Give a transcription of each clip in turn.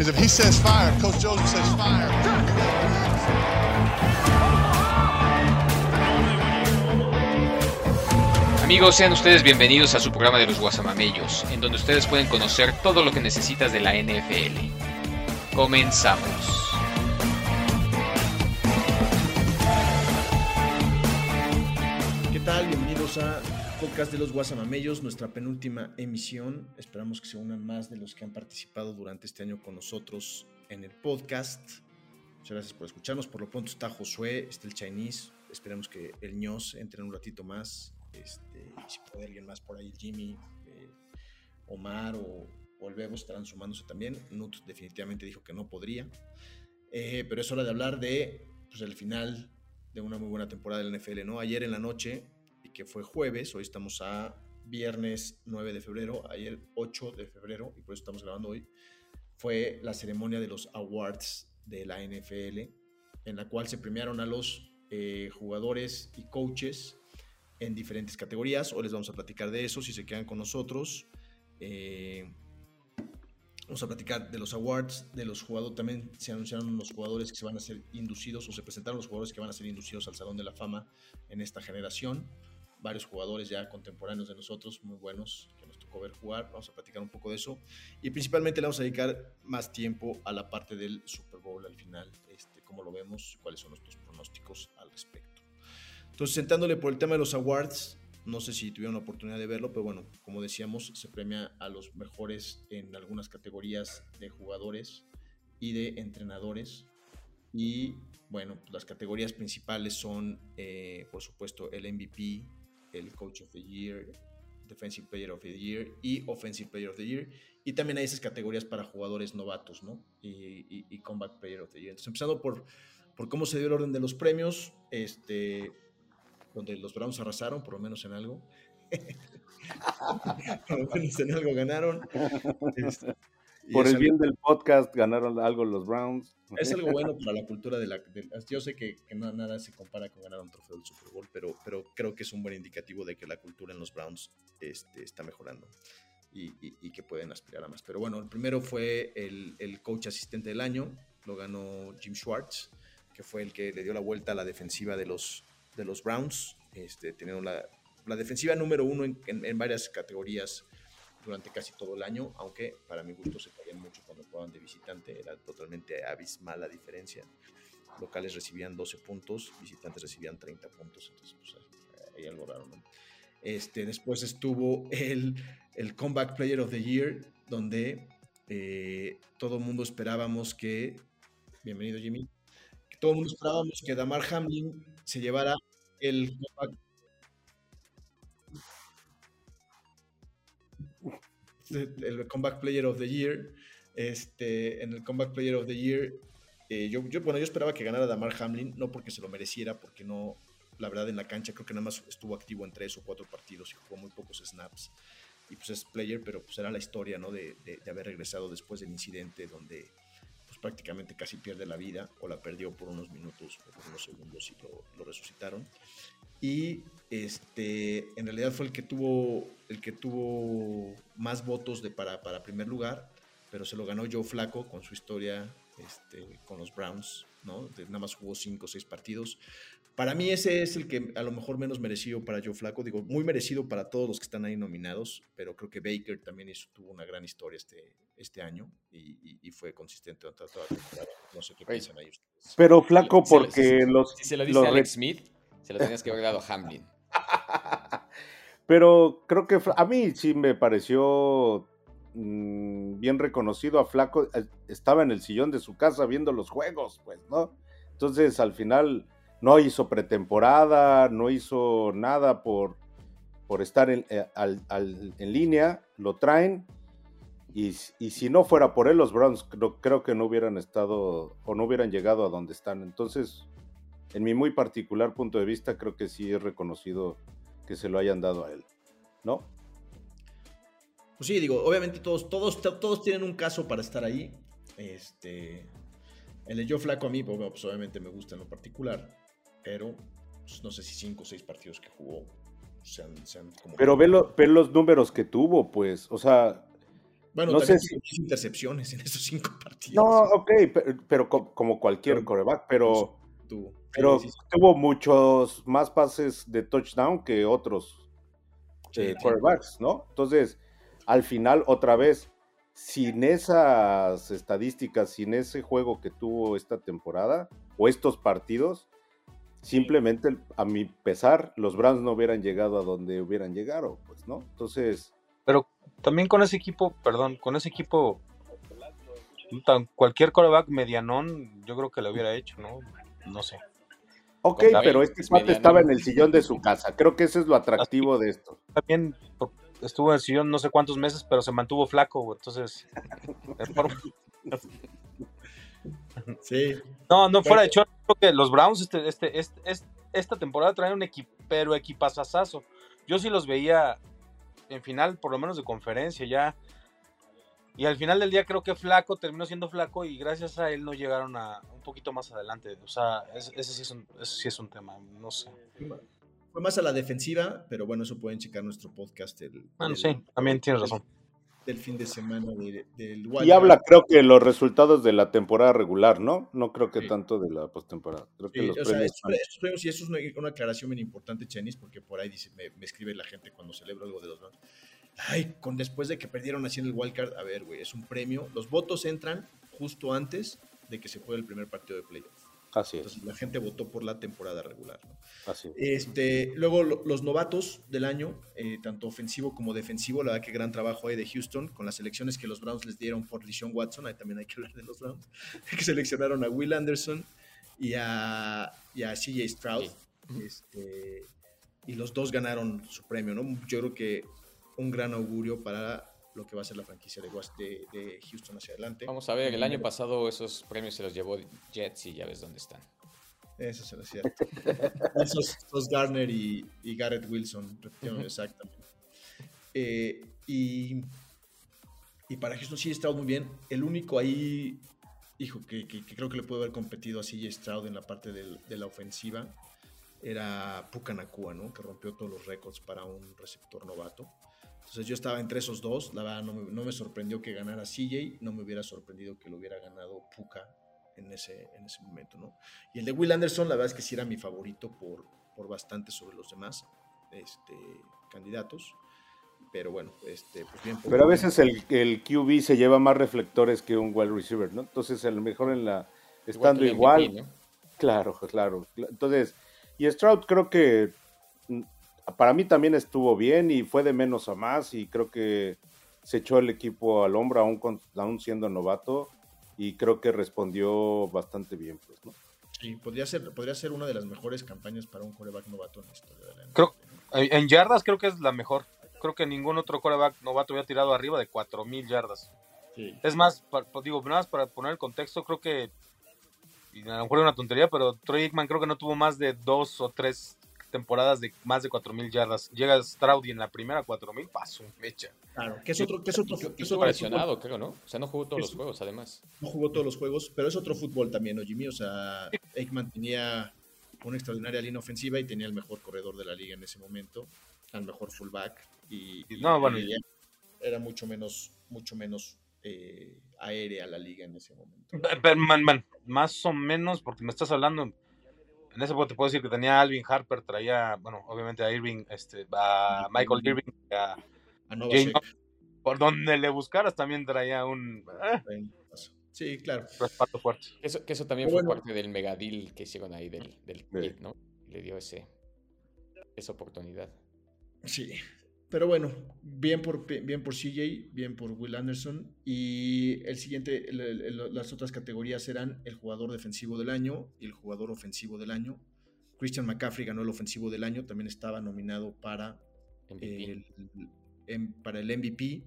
Because if he says fire, Coach Joseph says fire. Amigos, sean ustedes bienvenidos a su programa de los Guasamamellos, en donde ustedes pueden conocer todo lo que necesitas de la NFL. Comenzamos. ¿Qué tal? Bienvenidos a Podcast de los Guasamamellos, nuestra penúltima emisión. Esperamos que se unan más de los que han participado durante este año con nosotros en el podcast. Muchas gracias por escucharnos. Por lo pronto está Josué, está el Chinese. Esperemos que el ños entre en un ratito más. Este, y si puede alguien más por ahí, Jimmy, eh, Omar o, o el Bebo estarán sumándose también. Nut definitivamente dijo que no podría. Eh, pero es hora de hablar de pues, el final de una muy buena temporada del NFL, ¿no? Ayer en la noche, que fue jueves, hoy estamos a viernes 9 de febrero, ayer 8 de febrero, y por eso estamos grabando hoy, fue la ceremonia de los awards de la NFL, en la cual se premiaron a los eh, jugadores y coaches en diferentes categorías. Hoy les vamos a platicar de eso, si se quedan con nosotros. Eh, Vamos a platicar de los awards, de los jugadores. También se anunciaron los jugadores que se van a ser inducidos o se presentaron los jugadores que van a ser inducidos al Salón de la Fama en esta generación. Varios jugadores ya contemporáneos de nosotros, muy buenos, que nos tocó ver jugar. Vamos a platicar un poco de eso. Y principalmente le vamos a dedicar más tiempo a la parte del Super Bowl al final. Este, cómo lo vemos, cuáles son nuestros pronósticos al respecto. Entonces, sentándole por el tema de los awards, no sé si tuvieron la oportunidad de verlo, pero bueno, como decíamos, se premia a los mejores en algunas categorías de jugadores y de entrenadores. Y bueno, las categorías principales son, eh, por supuesto, el MVP, el Coach of the Year, Defensive Player of the Year y Offensive Player of the Year. Y también hay esas categorías para jugadores novatos, ¿no? Y, y, Combat Player of the Year. Entonces, empezando por, por cómo se dio el orden de los premios, este, donde los Browns arrasaron, por lo menos en algo. por lo menos en algo ganaron. por el bien algo, del podcast ganaron algo los Browns. Es algo bueno para la cultura de la... De, yo sé que, que no, nada se compara con ganar un trofeo del Super Bowl, pero, pero creo que es un buen indicativo de que la cultura en los Browns este, está mejorando. Y, y, y, que pueden aspirar a más. Pero bueno, el primero fue el, el coach asistente del año, lo ganó Jim Schwartz, que fue el que le dio la vuelta a la defensiva de los, de los Browns, este, teniendo la, la, defensiva número uno en, en, en, varias categorías durante casi todo el año, aunque para mi gusto se caían mucho cuando jugaban de visitante, era totalmente abismal la diferencia. Locales recibían 12 puntos, visitantes recibían 30 puntos, entonces pues, hay algo raro. Este, después estuvo el, el Comeback Player of the Year, donde eh, todo el mundo esperábamos que, bienvenido Jimmy, todo el mundo esperábamos que Damar Hamlin se llevara el comeback, el comeback Player of the Year. Este, en el Comeback Player of the Year, eh, yo, bueno, yo esperaba que ganara Damar Hamlin, no porque se lo mereciera, porque no, la verdad, en la cancha creo que nada más estuvo activo en tres o cuatro partidos y jugó muy pocos snaps. Y pues es player, pero pues era la historia, ¿no? De, de, de haber regresado después del incidente donde prácticamente casi pierde la vida o la perdió por unos minutos o por unos segundos y lo, resucitaron. Y este, en realidad fue el que tuvo, el que tuvo más votos de para, para primer lugar, pero se lo ganó Joe Flaco con su historia este, con los Browns, ¿no? De, nada más jugó cinco o seis partidos. Para mí ese es el que a lo mejor menos merecido para Joe Flaco, digo, muy merecido para todos los que están ahí nominados, pero creo que Baker también hizo, tuvo una gran historia este, este año y, y, y fue consistente toda, toda la temporada. No sé qué piensan ahí ustedes. Pero Flaco porque si, los... Si se lo dice Alex Smith, se lo tenías que haber dado a Hamlin. pero creo que a mí sí me pareció mmm, bien reconocido a Flaco. eh, Estaba en el sillón de su casa viendo los juegos, pues, ¿no? Entonces al final no hizo pretemporada, no hizo nada por, por estar en, eh, en, línea, lo traen. Y, y, si no fuera por él, los Browns creo, que no hubieran estado o no hubieran llegado a donde están. Entonces, en mi muy particular punto de vista, creo que sí es reconocido que se lo hayan dado a él, ¿no? Pues sí, digo, obviamente todos, todos, todos tienen un caso para estar ahí. Este, el Joe Flaco a mí, pues, obviamente me gusta en lo particular pero pues, no sé si cinco o seis partidos que jugó sean, sean como... Pero ve, lo, ve, los números que tuvo, pues, o sea, Bueno, No sé si- tuvo 10 intercepciones en esos cinco partidos. No, ok, pe- pero, co- como cualquier coreback, pero, Tuvo. pero Sí, sí, sí. tuvo muchos más pases de touchdown que otros eh, quarterbacks, ¿no? Entonces, al final, otra vez, sin esas estadísticas, sin ese juego que tuvo esta temporada o estos partidos, simplemente, a mi pesar, los Browns no hubieran llegado a donde hubieran llegado, pues, ¿no? Entonces, Pero también con ese equipo, perdón, con ese equipo, tan- cualquier coreback medianón, yo creo que lo hubiera hecho, ¿no? No sé. ok, David, pero este es cuate estaba en el sillón de su casa. Creo que eso es lo atractivo de esto. También estuvo en el sillón no sé cuántos meses, pero se mantuvo flaco, entonces. Sí, No, no fuera de chorro, creo que los Browns este, este, este, este- esta temporada traen un equipo, pero equipazazazo. Yo sí los veía en final, por lo menos de conferencia ya. Y al final del día creo que Flaco terminó siendo Flaco y gracias a él no llegaron a un poquito más adelante. O sea, es- ese, sí es un, ese sí es un tema, no sé. fue más a la defensiva, pero bueno, eso pueden checar nuestro podcast del, Bueno, del- sí, también tienes razón. Del fin de semana de- del Y habla, creo que los resultados de la temporada regular, ¿no? No creo que Sí. tanto de la postemporada. Creo que Sí, los o sea, estos, estos premios, y eso es una, una aclaración bien importante, Chenis, porque por ahí dice, me, me escribe la gente cuando celebro algo de los Browns. Ay, con después de que perdieron así en el wildcard, a ver, güey, es un premio. Los votos entran justo antes de que se juegue el primer partido de playoff. Así es, Entonces la gente votó por la temporada regular. ¿no? así es. Este, luego lo- los novatos del año, eh, tanto ofensivo como defensivo, la verdad que gran trabajo ahí de Houston con las selecciones que los Browns les dieron por Deshaun Watson, ahí también hay que hablar de los Browns, que seleccionaron a Will Anderson y a, y a CJ Stroud. Sí. Este, y los dos ganaron su premio, ¿no? Yo creo que un gran augurio para lo que va a ser la franquicia de, Was- de, de Houston hacia adelante. Vamos a ver, el año pasado esos premios se los llevó Jets y ya ves dónde están. Eso se lo hacía. Esos, esos Garner y, y Garrett Wilson, repitieron exactamente. Eh, y, y para Houston sí Stroud muy bien. El único ahí, hijo, que, que- que creo que le puede haber competido a CJ Stroud en la parte del- de la ofensiva era Puka Nakua, ¿no? Que rompió todos los récords para un receptor novato. Entonces yo estaba entre esos dos. La verdad no me, no me sorprendió que ganara CJ. No me hubiera sorprendido que lo hubiera ganado Puka en ese, en ese momento, ¿no? Y el de Will Anderson, la verdad es que sí era mi favorito por, por bastante sobre los demás este, candidatos. Pero bueno, este, pues bien. por- Pero a veces el, el QB se lleva más reflectores que un wide receiver, ¿no? Entonces, a lo mejor en la. Estando igual. MVP, ¿no? Claro, claro. Entonces, y Stroud creo que para mí también estuvo bien y fue de menos a más y creo que se echó el equipo al hombro aún, con- aún siendo novato y creo que respondió bastante bien, pues, ¿no? Sí, podría ser, podría ser una de las mejores campañas para un coreback novato en la historia de la NFL. Creo- En en yardas creo que es la mejor. Creo que ningún otro coreback novato había tirado arriba de 4000 yardas. Sí. Es más, digo, nada más para poner el contexto, creo que, y a lo mejor es una tontería, pero Troy Aikman creo que no tuvo más de dos o tres temporadas de más de 4000 yardas. Llega Stroud y en la primera 4000, paso, mecha. Claro, que es otro, que es otro, que es otro lesionado, creo, ¿no? O sea, no jugó todos los juegos, además. no jugó todos los juegos, pero es otro fútbol también, ¿no, Jimmy? O sea, Aikman tenía una extraordinaria línea ofensiva y tenía el mejor corredor de la liga en ese momento, al mejor fullback y, y- No, bueno, y era mucho menos, mucho menos eh, aérea la liga en ese momento. Pero, man, man, más o menos, porque me estás hablando, en ese punto te puedo decir que tenía a Alvin Harper, traía, bueno, obviamente a Irving, este, a Michael Irving, a A Nova Jane por donde le buscaras también traía un eh, Sí, claro. respaldo fuerte. Eso, que eso también fue parte del megadil que hicieron ahí del, del Sí. kid, ¿no? Le dio ese, esa oportunidad. Sí. Pero bueno, bien por, bien por CJ, bien por Will Anderson. Y el siguiente, el- el- las otras categorías eran el jugador defensivo del año y el jugador ofensivo del año. Christian McCaffrey ganó el ofensivo del año, también estaba nominado para MVP. el, em- para el MVP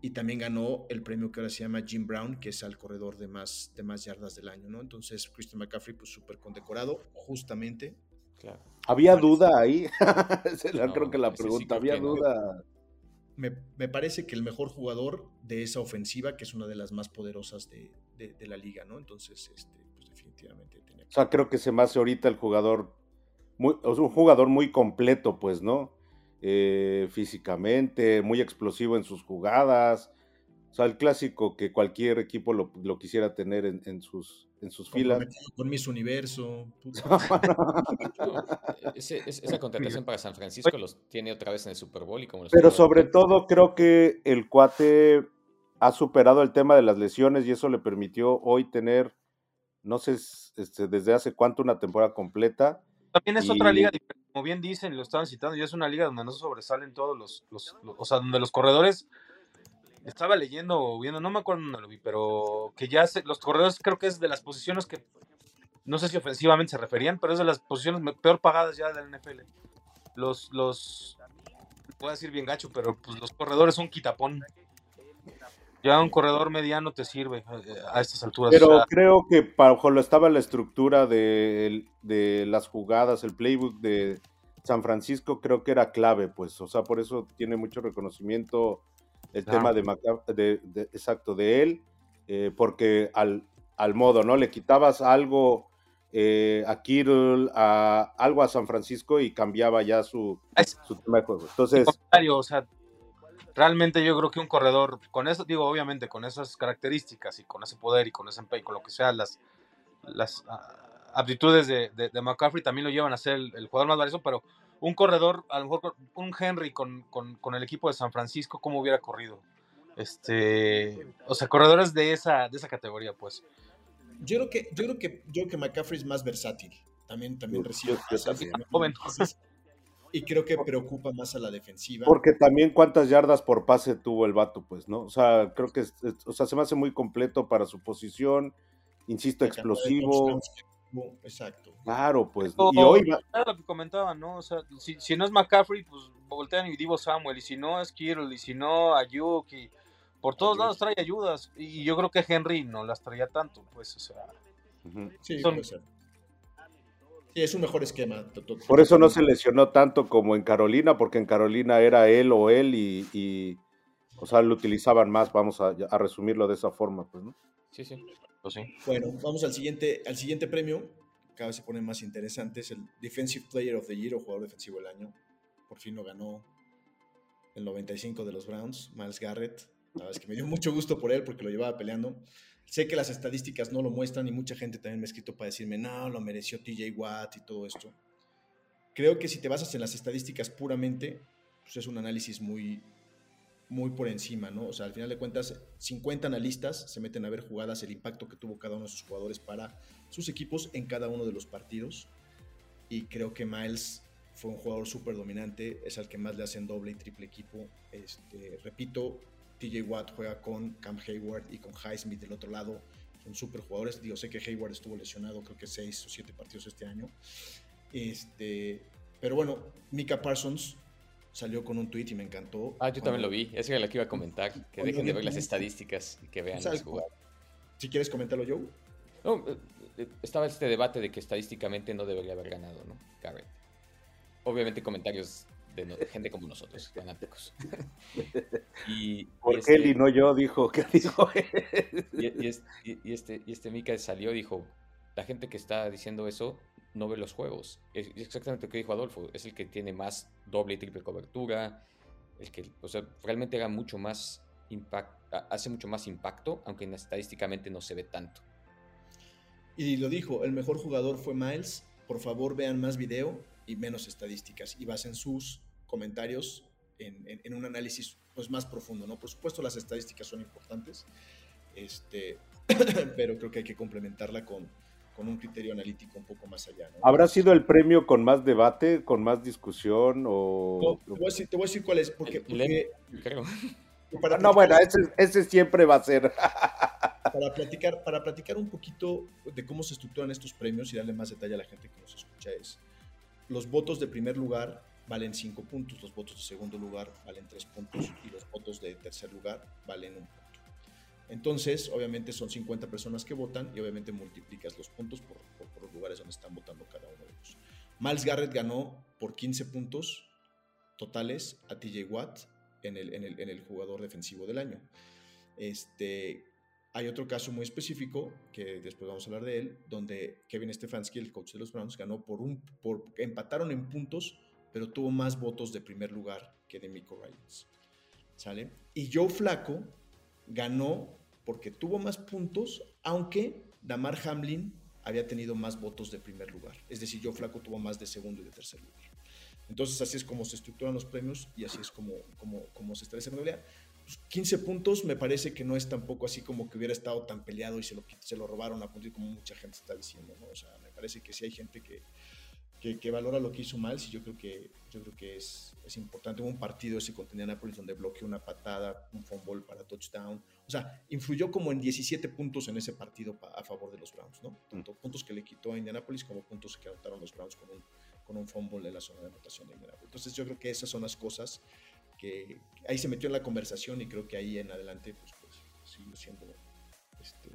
y también ganó el premio que ahora se llama Jim Brown, que es al corredor de más, de más yardas del año, ¿no? Entonces Christian McCaffrey pues súper condecorado, justamente. Claro. ¿Había duda ahí? La- No, creo que la sí pregunta. ¿Había que duda? Me, me parece que el mejor jugador de esa ofensiva, que es una de las más poderosas de, de- de la liga, ¿no? Entonces, este, pues definitivamente tenía O sea, creo que se me hace ahorita el jugador, muy, o sea, un jugador muy completo, pues, ¿no? Eh, físicamente, muy explosivo en sus jugadas, O sea, el clásico que cualquier equipo lo, lo quisiera tener en, en sus, en sus filas. Con Miss Universo. ese- esa contratación para San Francisco los tiene otra vez en el Super Bowl y como los Pero sobre todo creo que el cuate ha superado el tema de las lesiones y eso le permitió hoy tener, no sé este, desde hace cuánto, una temporada completa. También es otra liga, diferente, como bien dicen, lo estaban citando, y es una liga donde no sobresalen todos los, los, los- o sea, donde los corredores, estaba leyendo o viendo, no me acuerdo dónde lo vi, pero que ya se- los corredores creo que es de las posiciones que, no sé si ofensivamente se referían, pero es de las posiciones peor pagadas ya de la NFL. Los, los, voy a decir bien gacho, pero pues los corredores son quitapón. Ya un corredor mediano te sirve eh, a estas alturas. o Pero sea, creo que bajo lo estaba la estructura de, de las jugadas, el playbook de San Francisco, creo que era clave, pues, o sea, por eso tiene mucho reconocimiento el Claro. tema de, de- de- exacto, de él, eh, porque al, al modo, ¿no? Le quitabas algo eh, a Kittle, a, algo a San Francisco y cambiaba ya su, Es- su tema de juego. Entonces, o sea, realmente yo creo que un corredor con eso, digo, obviamente con esas características y con ese poder y con ese empeño, con lo que sea, las, las ah, aptitudes de, de- de McCaffrey también lo llevan a ser el, el jugador más valioso, pero un corredor, a lo mejor un Henry con, con- con el equipo de San Francisco, ¿cómo hubiera corrido? Este, o sea, corredores de esa, de esa categoría, pues. Yo creo que, yo creo que, yo creo que McCaffrey es más versátil. También, también Yo- recibe yo- también. Joven. Y creo que preocupa más a la defensiva. Porque también cuántas yardas por pase tuvo el vato, pues, ¿no? O sea, creo que o sea, se me hace muy completo para su posición, insisto, explosivo. Exacto. Claro, pues. Pero- Y hoy va- Era lo que comentaban, ¿no? O sea, si, si no es McCaffrey, pues voltean y Divo Samuel, y si no es Kittle, y si no Ayuk, y por todos Ayuk. lados trae ayudas, y yo creo que Henry no las traía tanto, pues, o sea, Ujú. Sí, Son- puede ser. Sí, es un mejor esquema. Por eso no se lesionó tanto como en Carolina, porque en Carolina era él o él y, y, o sea, lo utilizaban más, vamos a, a resumirlo de esa forma, pues, ¿no? Sí, sí. Pues. Bueno, vamos al siguiente, al siguiente premio. Cada vez se pone más interesante. Es el Defensive Player of the Year o jugador defensivo del año. Por fin lo ganó el 95 de los Browns, Miles Garrett. La verdad es que me dio mucho gusto por él porque lo llevaba peleando. Sé que las estadísticas no lo muestran y mucha gente también me ha escrito para decirme, no, lo mereció TJ Watt y todo esto. Creo que si te basas en las estadísticas puramente, pues es un análisis muy, muy por encima, ¿no? O sea, al final de cuentas, 50 analistas se meten a ver jugadas, el impacto que tuvo cada uno de sus jugadores para sus equipos en cada uno de los partidos. Y creo que Miles fue un jugador súper dominante, es al que más le hacen doble y triple equipo. Este, repito, TJ Watt juega con Cam Hayward y con Highsmith del otro lado. Son súper jugadores. Digo, sé que Hayward estuvo lesionado, creo que 6 o 7 partidos este año. Este, pero bueno, Mika Parsons salió con un tweet y me encantó. Ah, yo también lo vi. Esa era la que iba a comentar. Que dejen de ver las estadísticas y que vean las jugadas. Si quieres comentarlo, Joe. No, eh, eh, estaba este debate de que estadísticamente no debería haber ganado, ¿no? Garrett. Obviamente comentarios de, no- de gente como nosotros, fanáticos. y, y Porque este- él y no yo, dijo, ¿qué dijo él? y, y es- y- y este, y este Mika salió y dijo, la gente que está diciendo eso no ve los juegos. Es exactamente lo que dijo Adolfo, es el que tiene más doble y triple cobertura, el que, o sea, realmente haga mucho más impact, hace mucho más impacto, aunque en- estadísticamente no se ve tanto. Y lo dijo, el mejor jugador fue Miles. Por favor, vean más video y menos estadísticas y basen sus comentarios en, en- en un análisis pues, más profundo. ¿no? Por supuesto, las estadísticas son importantes, este, pero creo que hay que complementarla con, con un criterio analítico un poco más allá. ¿no? ¿Habrá sido el premio con más debate, con más discusión o...? No, te, voy a decir, te voy a decir cuál es, porque, El- porque Creo. para No, bueno, ese, ese siempre va a ser. para platicar, para platicar un poquito de cómo se estructuran estos premios y darle más detalle a la gente que nos escucha es, los votos de primer lugar valen 5 puntos, los votos de segundo lugar valen 3 puntos y los votos de tercer lugar valen un punto. Entonces, obviamente son 50 personas que votan y obviamente multiplicas los puntos por, por- por los lugares donde están votando cada uno de ellos. Miles Garrett ganó por 15 puntos totales a TJ Watt en el, jugador defensivo del año. Este, hay otro caso muy específico, que después vamos a hablar de él, donde Kevin Stefanski, el coach de los Browns, ganó por un, por, empataron en puntos, pero tuvo más votos de primer lugar que de Miko Ryans. ¿Sale? Y Joe Flaco ganó porque tuvo más puntos, aunque Damar Hamlin había tenido más votos de primer lugar. Es decir, Joe Flaco tuvo más de segundo y de tercer lugar. Entonces, así es como se estructuran los premios y así es como, como, se establece la realidad. 15 puntos me parece que no es tampoco así como que hubiera estado tan peleado y se lo, se lo robaron a punto como mucha gente está diciendo. O sea, me parece que sí hay gente que, que, valora lo que hizo mal, sí yo creo que, yo creo que es, es importante. Hubo un partido ese contra Indianapolis donde bloqueó una patada, un fumble para touchdown. O sea, influyó como en 17 puntos en ese partido a favor de los Browns, ¿no? Tanto puntos que le quitó a Indianapolis como puntos que anotaron los Browns con un, con un fumble en la zona de anotación de Indianapolis. Entonces yo creo que esas son las cosas que ahí se metió en la conversación y creo que ahí en adelante pues, pues sigue siendo este,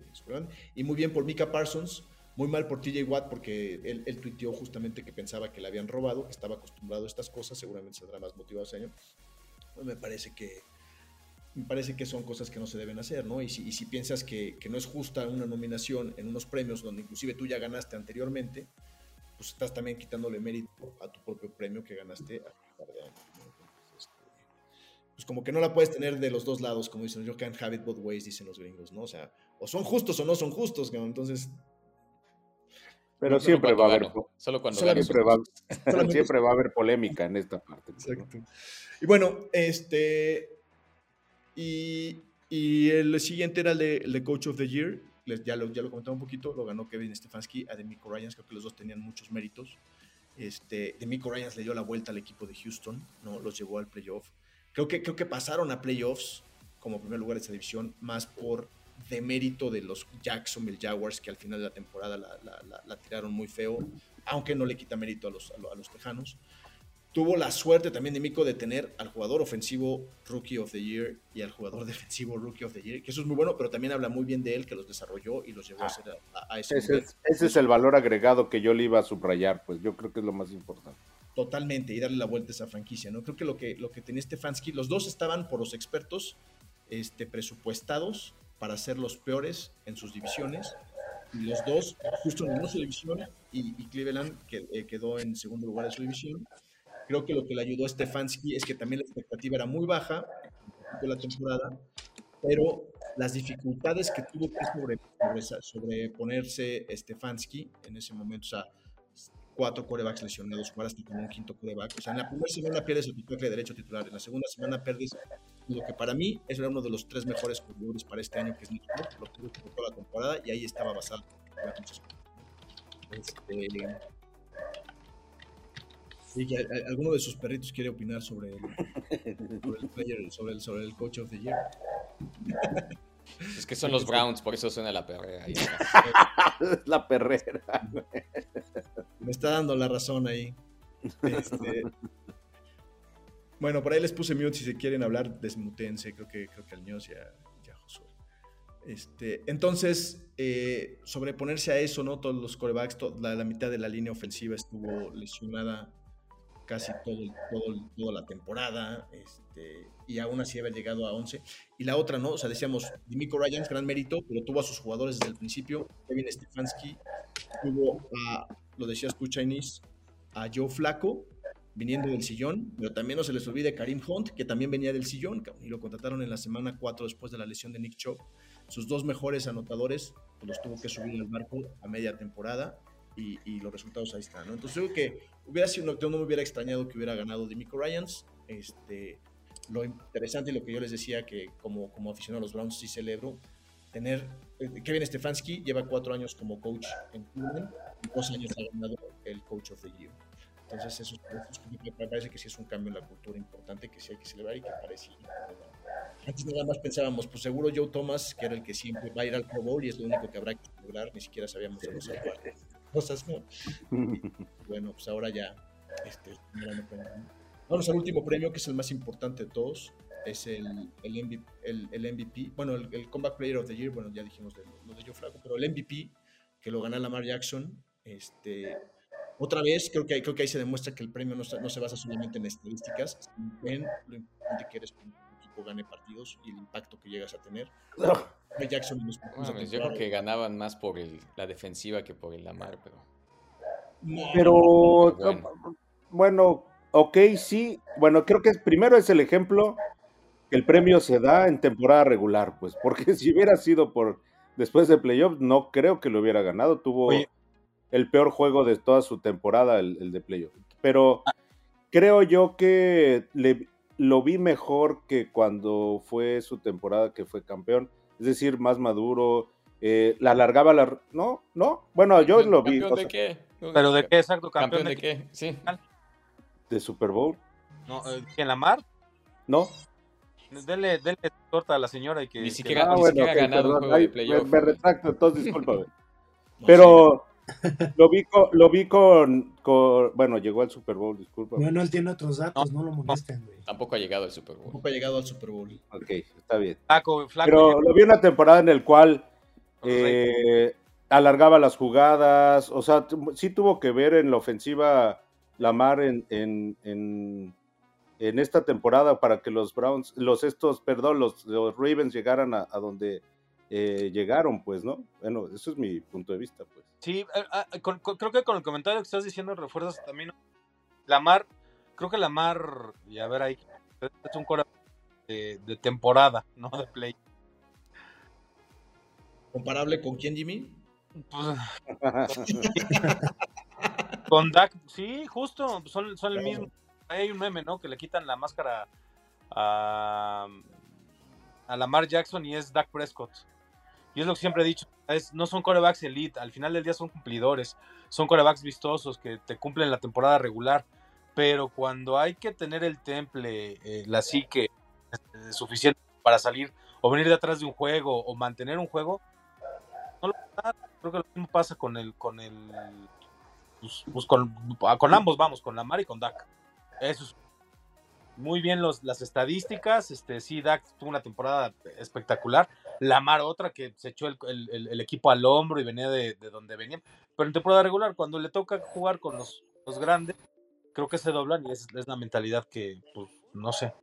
Y muy bien por Mika Parsons, muy mal por TJ Watt porque él, él, tuiteó justamente que pensaba que le habían robado, que estaba acostumbrado a estas cosas, seguramente saldrá más motivado ese año. Pues me parece que me parece que son cosas que no se deben hacer, ¿no? Y si, piensas que, no es justa una nominación en unos premios donde inclusive tú ya ganaste anteriormente, pues estás también quitándole mérito a tu propio premio que ganaste a par de años pues como que no la puedes tener de los dos lados, como dicen, yo can't have it both dicen los gringos, ¿no? O sea, o son justos o no son justos, entonces... Pero siempre va a haber... Solo cuando siempre, va, siempre va a haber polémica en esta parte. Exacto. Y bueno, este... Y, y el siguiente era el de, Coach of the Year, ya lo, ya lo comentaba un poquito, lo ganó Kevin Stefanski a Demico Ryans, creo que los dos tenían muchos méritos. Este, Demico Ryans le dio la vuelta al equipo de Houston, ¿no? Los llevó al playoff. Creo que, creo que pasaron a playoffs como primer lugar de esa división, más por demérito de los Jacksonville Jaguars, que al final de la temporada la, tiraron muy feo, aunque no le quita mérito a los, a, los Tejanos. Tuvo la suerte también de Mico de tener al jugador ofensivo Rookie of the Year y al jugador defensivo Rookie of the Year, que eso es muy bueno, pero también habla muy bien de él, que los desarrolló y los llevó a, ah, a, ese, ese, ese es el valor agregado que yo le iba a subrayar, pues yo creo que es lo más importante totalmente y darle la vuelta a esa franquicia, ¿no? Creo que lo que, lo que tenía Stefanski, los dos estaban por los expertos este, presupuestados para ser los peores en sus divisiones. Y los dos, justo en su división, y, Cleveland que, eh, quedó en segundo lugar de su división. Creo que lo que le ayudó a Stefanski es que también la expectativa era muy baja de la temporada, pero las dificultades que tuvo que sobre, sobreponerse Stefanski en ese momento, o sea, cuatro corebacks lesionados, jugar hasta con un quinto coreback. O sea, en la primera semana pierdes el de derecho titular, en la segunda semana pierdes lo que para mí es uno de los tres mejores jugadores para este año, que es Nick lo tuvo toda la temporada y ahí estaba basado. Este, que alguno de sus perritos quiere opinar sobre el, sobre el, player, sobre el, sobre el coach of the year. Es que son los Browns, por eso suena la perrera. la perrera. Me está dando la razón ahí. Este, bueno, por ahí les puse mute si se quieren hablar, desmutense. Creo que, creo que el Nios ya, ya Josué. Este, entonces, eh, sobreponerse a eso, ¿no? Todos los corebacks, la, la, mitad de la línea ofensiva estuvo lesionada casi todo, todo, toda la temporada, este, y aún así haber llegado a 11. Y la otra, ¿no? O sea, decíamos, Dimico Ryans, gran mérito, pero tuvo a sus jugadores desde el principio. Kevin Stefanski tuvo a, lo decías tú, Chinese, a Joe Flaco, viniendo del sillón, pero también no se les olvide Karim Hunt, que también venía del sillón, y lo contrataron en la semana 4 después de la lesión de Nick Chubb. Sus dos mejores anotadores pues, los tuvo que subir al barco a media temporada y, los resultados ahí están, ¿no? Entonces creo que hubiera sido, no me hubiera extrañado que hubiera ganado Demico Ryans. Este, lo interesante y lo que yo les decía que como, como aficionado a los Browns sí celebro, tener, eh, Kevin Stefanski lleva cuatro años como coach en Cleveland y dos años ha ganado el Coach of the Year. Entonces eso, me parece que sí es un cambio en la cultura importante que sí hay que celebrar y que parece antes nada más pensábamos, pues seguro Joe Thomas, que era el que siempre va a ir al Pro Bowl y es lo único que habrá que celebrar, ni siquiera sabíamos de los cosas, ¿no? bueno, pues ahora ya, este, vamos al último premio, que es el más importante de todos, es el, el, MVP, el, MVP, bueno, el, Comeback Player of the Year, bueno, ya dijimos de, lo de Joe Flaco, pero el MVP, que lo gana Lamar Jackson, este, otra vez, creo que, creo que ahí se demuestra que el premio no, no se basa solamente en estadísticas, en lo importante que eres que un equipo gane partidos y el impacto que llegas a tener. Jackson yo creo que ganaban más por la defensiva que por el Lamar, pero. Pero, bueno. ok, sí. Bueno, creo que primero es el ejemplo que el premio se da en temporada regular, pues, porque si hubiera sido por después de playoffs, no creo que lo hubiera ganado. Tuvo Oye. El peor juego de toda su temporada, el, el de playoffs. Pero creo yo que le, lo vi mejor que cuando fue su temporada que fue campeón. Es decir, más maduro. eh, la alargaba la. No, no. Bueno, yo ¿Campeón- lo vi. ¿Campeón o de sea, qué? ¿Pero de qué exacto? ¿Campeón ¿Campeón, de de qué? Sí. de Super Bowl. No, eh, ¿En la mar? ¿No? Dele, dele torta a la señora y que... Ni que- Ah, ni bueno, siquiera ha ganado un perdón, juego de ay, playoff. Me, me retracto, entonces discúlpame. No, sí, Pero lo vi con, lo vi con, con- bueno, llegó al Super Bowl, disculpa. Bueno, él tiene otros datos, no, lo molesten, güey. Tampoco ha llegado al Super Bowl. tampoco ha llegado al Super Bowl. Ok, está bien. Flaco, flaco. Pero lo vi una temporada en el cual eh, alargaba las jugadas, o sea, sí tuvo que ver en la ofensiva Lamar en, en, en, en esta temporada para que los Browns, los estos, perdón, los, los Ravens llegaran a, a donde eh, llegaron, pues, ¿no? Bueno, eso es mi punto de vista, pues. Sí, eh, ah, con- con- creo que con el comentario que estás diciendo refuerzas también. La Mar, creo que la Mar, y a ver ahí, es un cora de, de temporada, no de play. ¿Comparable con quién, Jimmy? Pues, con Dak, sí, justo, son, son el Claro. mismo. Hay un meme, ¿no? Que le quitan la máscara a, a Lamar Jackson y es Dak Prescott. Y es lo que siempre he dicho, es, no son corebacks elite, al final del día son cumplidores, son corebacks vistosos que te cumplen la temporada regular, pero cuando hay que tener el temple, eh, la psique eh, suficiente para salir o venir de atrás de un juego o mantener un juego, no lo creo que lo mismo pasa con el, con el, pues, pues con, con ambos vamos, con Lamar y con Dak. Eso es muy bien los, las estadísticas. Este, sí, Dak tuvo una temporada espectacular. Lamar otra que se echó el, el- el- el equipo al hombro y venía de, de donde venían. Pero en temporada regular, cuando le toca jugar con los, los grandes, creo que se doblan y es, es la mentalidad que, pues, no sé.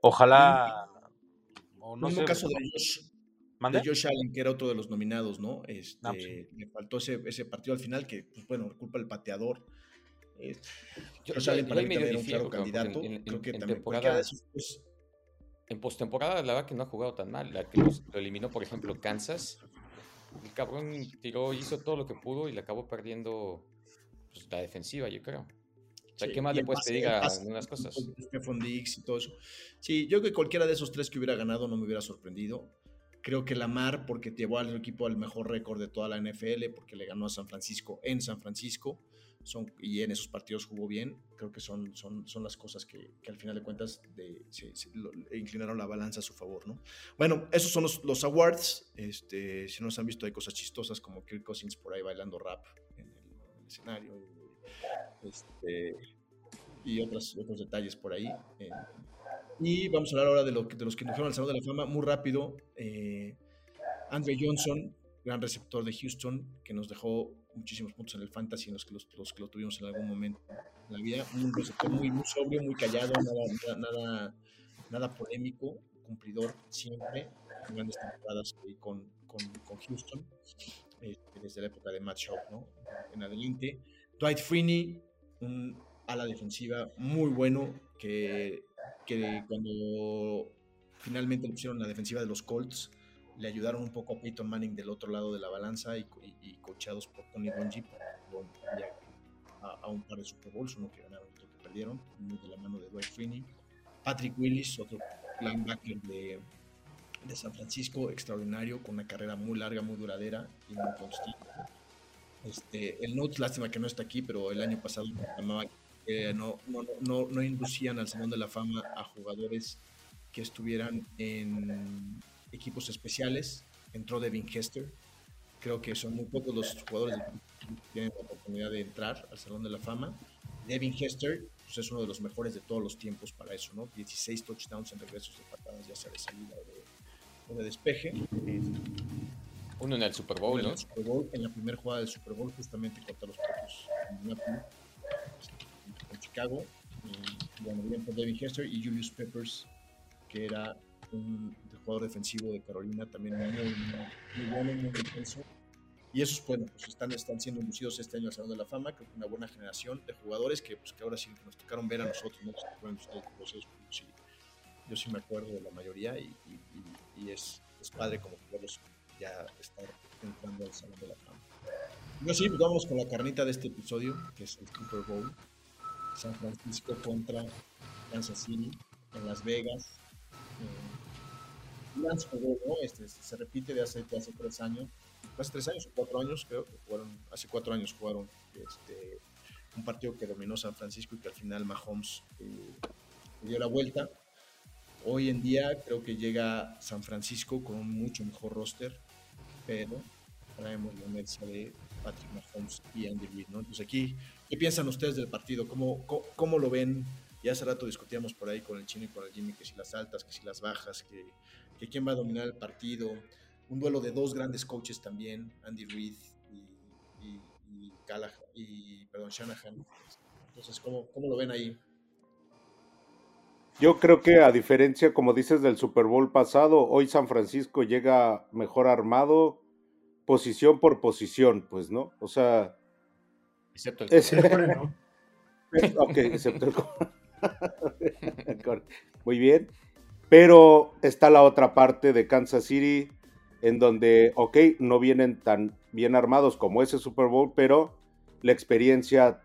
Ojalá. O no sé. caso de Josh, de Josh Allen, que era otro de los nominados, ¿no? Este, Ah, pues sí. Le faltó ese, ese partido al final, que, pues bueno, culpa del pateador. Yo, yo- para mí también un claro candidato. en- en- Creo que en también temporada- cualquiera de esos, pues, En postemporada, la verdad que no ha jugado tan mal. La que los- lo eliminó, por ejemplo, Kansas. El cabrón tiró, hizo todo lo que pudo y le acabó perdiendo pues, la defensiva, yo creo. O sea, Sí, ¿qué más le puedes pedir a pase unas cosas? Stephon y todo eso. Sí, yo creo que cualquiera de esos tres que hubiera ganado no me hubiera sorprendido. Creo que Lamar, porque llevó al equipo al mejor récord de toda la NFL, porque le ganó a San Francisco en San Francisco, son, y en esos partidos jugó bien. Creo que son, son, son las cosas que, que al final de cuentas de- se- inclinaron la balanza a su favor, ¿no? Bueno, esos son los, los awards. Este, si no nos han visto, hay cosas chistosas como Kirk Cousins por ahí bailando rap en el, en el escenario. Este, y otros, otros detalles por ahí. eh. y vamos a hablar ahora de, lo, de los que indujeron al Salón de la Fama muy rápido. Eh, Andre Johnson, gran receptor de Houston, que nos dejó muchísimos puntos en el fantasy, en los que, los, los que lo tuvimos en algún momento en la vida. Un receptor muy, muy sobrio, muy callado, nada, nada, nada, polémico, cumplidor siempre. Grandes temporadas con, con, con Houston, este, desde la época de Matt Schaub, ¿no? En adelante. Dwight Freeney, un ala defensiva muy bueno que, que cuando finalmente le pusieron la defensiva de los Colts, le ayudaron un poco a Peyton Manning del otro lado de la balanza y, y, y coachados por Tony Dungy a, un par de Super Bowls, uno que ganaron y otro que perdieron, muy de la mano de Dwight Freeney. Patrick Willis, otro linebacker de, de San Francisco, extraordinario, con una carrera muy larga, muy duradera y muy constante. Este, el Notes, lástima que no está aquí, pero el año pasado no, no, no, no inducían al Salón de la Fama a jugadores que estuvieran en equipos especiales. Entró Devin Hester. Creo que son muy pocos los jugadores que tienen la oportunidad de entrar al Salón de la Fama. Devin Hester pues, es uno de los mejores de todos los tiempos para eso, ¿no? 16 touchdowns en regresos de patadas, ya sea de salida o de, o de despeje. Uno en el Super Bowl, ¿no? el Super Bowl, en la primera jugada del Super Bowl, justamente contra los propios en Chicago. Y, bueno, bien por Devin Hester y Julius Peppers, que era un jugador defensivo de Carolina, también muy, muy, bueno, muy intenso. Y esos, bueno, pues están, están siendo inducidos este año al Salón de la Fama, creo que una buena generación de jugadores que, pues, que ahora sí nos tocaron ver a nosotros, ¿no? Ustedes, los yo sí me acuerdo de la mayoría y, y- y es, es padre como verlos ya estar entrando al Salón de la Fama. Yo sí, pues vamos con la carnita de este episodio, que es el Super Bowl. San Francisco contra Kansas City en Las Vegas. Eh, Bowl, ¿no? Este, se repite de hace, de hace tres años, hace tres años o cuatro años, creo que jugaron, hace cuatro años jugaron este, un partido que dominó San Francisco y que al final Mahomes eh, dio la vuelta. Hoy en día creo que llega San Francisco con un mucho mejor roster, pero traemos la inercia de Patrick Mahomes y Andy Reid, ¿no? Entonces aquí, ¿qué piensan ustedes del partido? ¿Cómo, cómo, cómo lo ven? Ya hace rato discutíamos por ahí con el chino y con el Jimmy que si las altas, que si las bajas, que, que quién va a dominar el partido. Un duelo de dos grandes coaches también, Andy Reid y, y, y, Callahan- y perdón, Shanahan. Entonces, ¿cómo, ¿cómo lo ven ahí? Yo creo que a diferencia, como dices, del Super Bowl pasado, hoy San Francisco llega mejor armado, posición por posición, pues, ¿no? O sea, Excepto el es- El core, ¿no? ok, excepto el core. El core. Muy bien. Pero está la otra parte de Kansas City, en donde, ok, no vienen tan bien armados como ese Super Bowl, pero la experiencia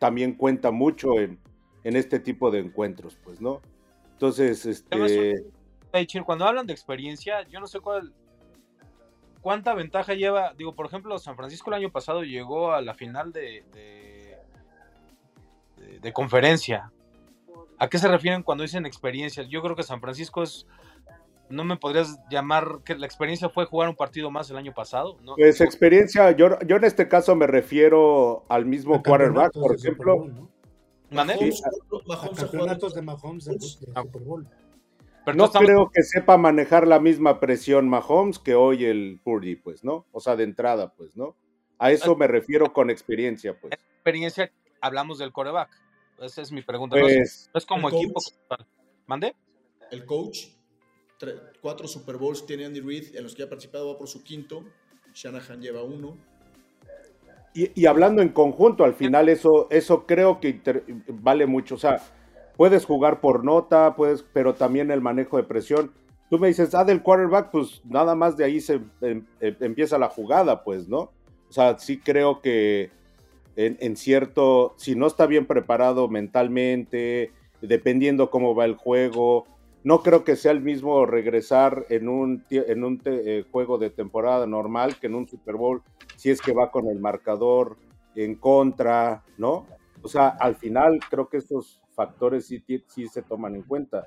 también cuenta mucho en, este tipo de encuentros, pues, ¿no? Entonces, este... Cuando hablan de experiencia, yo no sé cuál. ¿Cuánta ventaja lleva? Digo, por ejemplo, San Francisco el año pasado llegó a la final de- de conferencia. ¿A qué se refieren cuando dicen experiencia? Yo creo que San Francisco es. No me podrías llamar que la experiencia fue jugar un partido más el año pasado, ¿no? Pues experiencia, yo, yo en este caso me refiero al mismo quarterback, por ejemplo. Bowl, ¿no? ¿Mande? Mahomes, A Mahomes ha jugado- campeonatos de Mahomes de, de Ah. Super Bowl. Pero No estamos- creo que sepa manejar la misma presión Mahomes que hoy el Purdy, pues, ¿no? O sea, de entrada, pues, ¿no? A eso me refiero con experiencia, pues. experiencia hablamos del coreback. Esa es mi pregunta. No es- Pues, no es como el equipo. coach. ¿Mande? el coach, cuatro Super Bowls tiene Andy Reid, en los que ha participado va por su quinto, Shanahan lleva uno. y, y hablando en conjunto, al final eso, eso creo que inter- vale mucho. O sea, puedes jugar por nota, puedes, pero también el manejo de presión. Tú me dices, ah, del quarterback, pues nada más de ahí se em- em- empieza la jugada, pues, ¿no? O sea, sí creo que en, cierto, si no está bien preparado mentalmente, dependiendo cómo va el juego, no creo que sea el mismo regresar en un, en un eh, juego de temporada normal que en un Super Bowl, si es que va con el marcador en contra, ¿no? O sea, al final creo que estos factores sí, sí se toman en cuenta.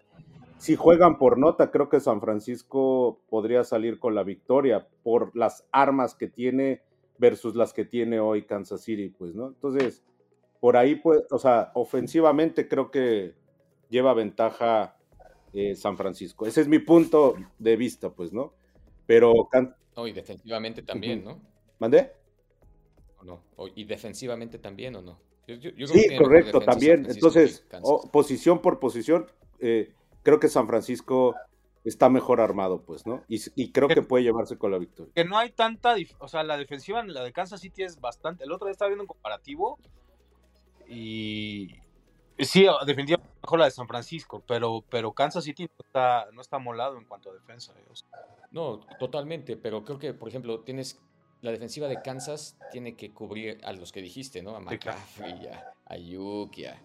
Si juegan por nota, creo que San Francisco podría salir con la victoria por las armas que tiene versus las que tiene hoy Kansas City, pues, ¿no? Entonces, por ahí, pues, o sea, ofensivamente creo que lleva ventaja eh, San Francisco. Ese es mi punto de vista, pues, ¿no? Pero, No, y defensivamente también. ¿no? ¿mandé? ¿O no? Y defensivamente también, ¿o no? Yo- yo- yo creo que Sí, correcto, también. Entonces, que Kansas. o- posición por posición, eh, creo que San Francisco está mejor armado, pues, ¿no? Y, y creo que puede llevarse con la victoria. que no hay tanta, o sea, la defensiva, la de Kansas City es bastante. El otro día estaba viendo un comparativo y sí, definitivamente mejor la de San Francisco, pero, pero Kansas City no está, no está molado en cuanto a defensa. eh, o sea. No, totalmente, pero creo que, por ejemplo, tienes la defensiva de Kansas tiene que cubrir a los que dijiste, ¿no? A. McCaffrey, a Ayuk, a,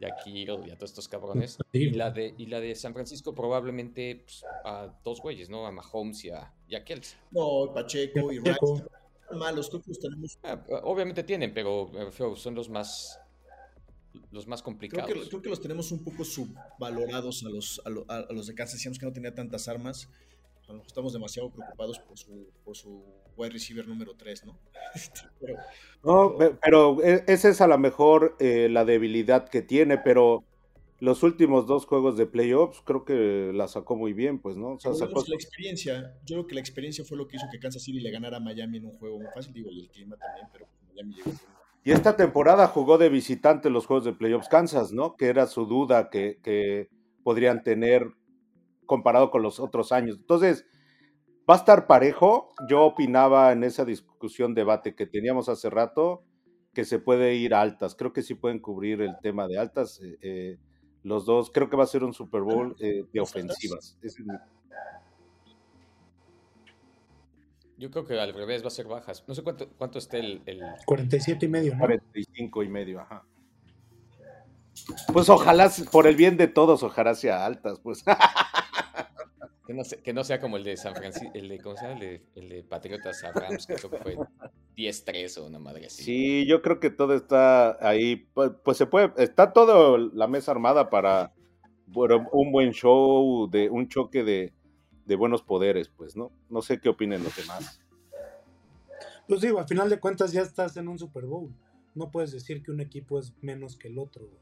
y a Kittle, y a todos estos cabrones. Y la de, y la de San Francisco probablemente pues, a dos güeyes, ¿no? A Mahomes y a, y a Kelsey. No, Pacheco y Pacheco. Rice. Malos, creo que los tenemos. Ah, obviamente tienen, pero son los más los más Creo complicados. que, creo que los tenemos un poco subvalorados a los, a, lo- a- los de Kansas. Decíamos que no tenía tantas armas. Estamos demasiado preocupados por su, por su wide receiver número 3, ¿no? Este, Pero, No, pe- pero e- esa es a lo mejor eh, la debilidad que tiene, pero los últimos dos juegos de playoffs creo que la sacó muy bien, pues, ¿no? O sea, sacó... la experiencia. Yo creo que la experiencia fue lo que hizo que Kansas City le ganara a Miami en un juego muy fácil. Digo, y el clima también, pero Miami llegó. Y esta temporada jugó de visitante los juegos de playoffs Kansas, ¿no? Que era su duda que, que podrían tener comparado con los otros años. Entonces, va a estar parejo. Yo opinaba en esa discusión, debate que teníamos hace rato, que se puede ir a altas. Creo que sí pueden cubrir el tema de altas eh, eh, Los dos, creo que va a ser un Super Bowl eh, de ofensivas. Es Yo creo que al revés va a ser bajas. No sé cuánto, cuánto esté el, el- 47 y medio, ¿no? 45 y medio, ajá. Pues ojalá, por el bien de todos, ojalá sea altas, pues. que, no sea, que no sea como el de San Francisco, el de, ¿cómo se llama? El de, el de Patriotas a Rams, que creo que fue 10-3 o una madre así. Sí, yo creo que todo está ahí. Pues, pues se puede, está toda la mesa armada para bueno, un buen show, de un choque de, de buenos poderes, pues, ¿no? No sé qué opinen los demás. Pues digo, al final de cuentas ya estás en un Super Bowl. No puedes decir que un equipo es menos que el otro, güey,